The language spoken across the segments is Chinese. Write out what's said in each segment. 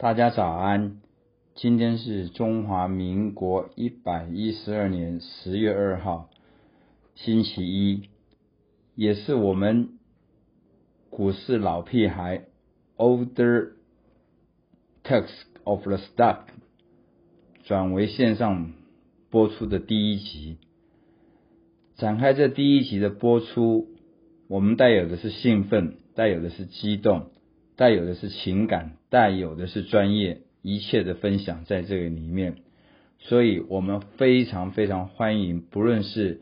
大家早安，今天是中华民国一百一十二年十月二号，星期一，也是我们股市老屁孩 Older Tax of the Stock 转为线上播出的第一集。展开这第一集的播出，我们带有的是兴奋，带有的是激动。带有的是情感，带有的是专业，一切的分享在这个里面，所以我们非常非常欢迎，不论是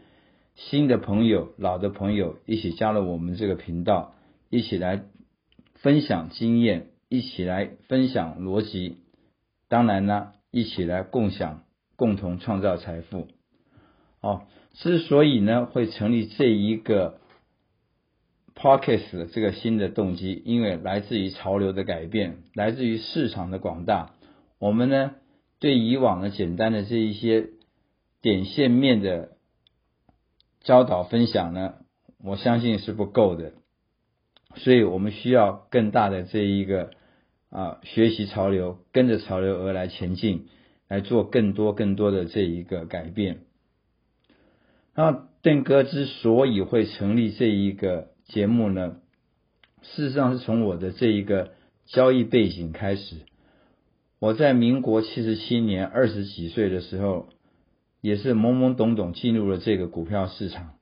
新的朋友、老的朋友，一起加入我们这个频道，一起来分享经验，一起来分享逻辑，当然呢，一起来共享，共同创造财富。哦，之所以呢会成立这一个。Podcast 这个新的动机，因为来自于潮流的改变，来自于市场的广大。我们呢，对以往的简单的这一些点线面的教导分享呢，我相信是不够的，所以我们需要更大的这一个啊学习潮流，跟着潮流而来前进，来做更多更多的这一个改变。那邓哥之所以会成立这一个。节目呢，事实上是从我的这一个交易背景开始。我在民国七十七年二十几岁的时候，也是懵懵懂懂进入了这个股票市场。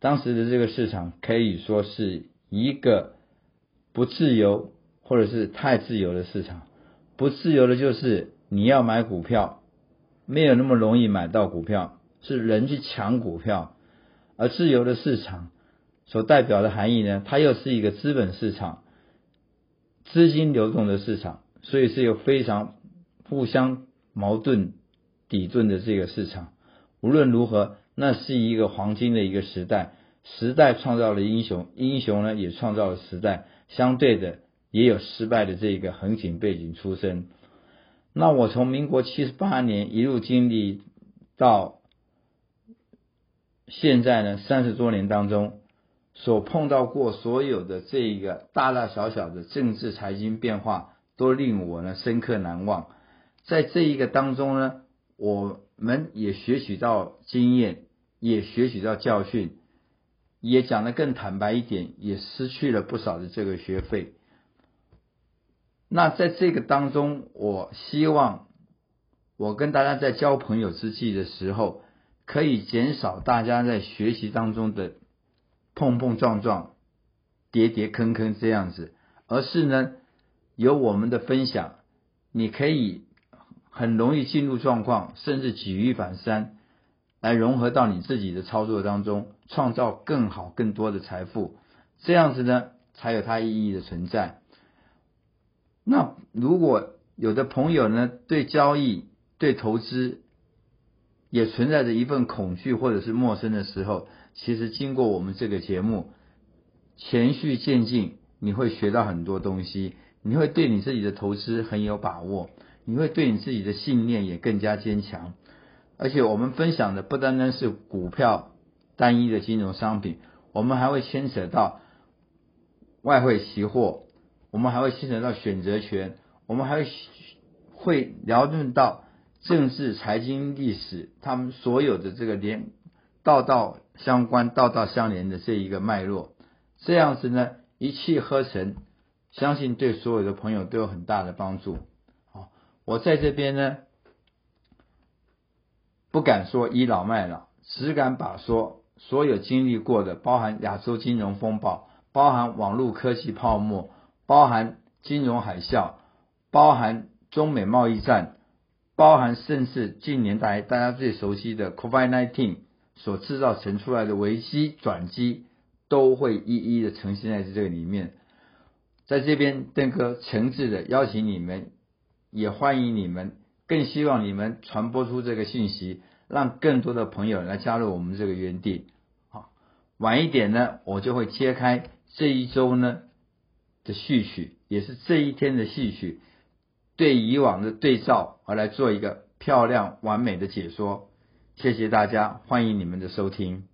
当时的这个市场可以说是一个不自由或者是太自由的市场。不自由的就是你要买股票，没有那么容易买到股票，是人去抢股票。而自由的市场。所代表的含义呢，它又是一个资本市场，资金流动的市场，所以是有非常互相矛盾、抵盾的这个市场。无论如何，那是一个黄金的一个时代，时代创造了英雄，英雄呢也创造了时代，相对的也有失败的这个横景背景出身。那我从民国七十八年一路经历到现在呢，三十多年当中。所碰到过所有的这一个大大小小的政治财经变化，都令我呢深刻难忘。在这一个当中呢，我们也学习到经验，也学习到教训，也讲得更坦白一点，也失去了不少的这个学费。那在这个当中，我希望我跟大家在交朋友之际的时候，可以减少大家在学习当中的。碰碰撞撞、跌跌坑坑这样子，而是呢，有我们的分享，你可以很容易进入状况，甚至举一反三，来融合到你自己的操作当中，创造更好、更多的财富。这样子呢，才有它意义的存在。那如果有的朋友呢，对交易、对投资也存在着一份恐惧或者是陌生的时候，其实经过我们这个节目，循序渐进，你会学到很多东西，你会对你自己的投资很有把握，你会对你自己的信念也更加坚强。而且我们分享的不单单是股票单一的金融商品，我们还会牵扯到外汇期货，我们还会牵扯到选择权，我们还会会聊论到政治、财经、历史，他们所有的这个连道道。相关道道相连的这一个脉络，这样子呢一气呵成，相信对所有的朋友都有很大的帮助。好，我在这边呢，不敢说倚老卖老，只敢把说所有经历过的，包含亚洲金融风暴，包含网络科技泡沫，包含金融海啸，包含中美贸易战，包含甚至近年来大家最熟悉的 COVID-19。所制造成出来的危机转机，都会一一的呈现在这个里面。在这边，邓哥诚挚的邀请你们，也欢迎你们，更希望你们传播出这个信息，让更多的朋友来加入我们这个园地。好，晚一点呢，我就会揭开这一周呢的序曲，也是这一天的序曲，对以往的对照而来做一个漂亮完美的解说。谢谢大家，欢迎你们的收听。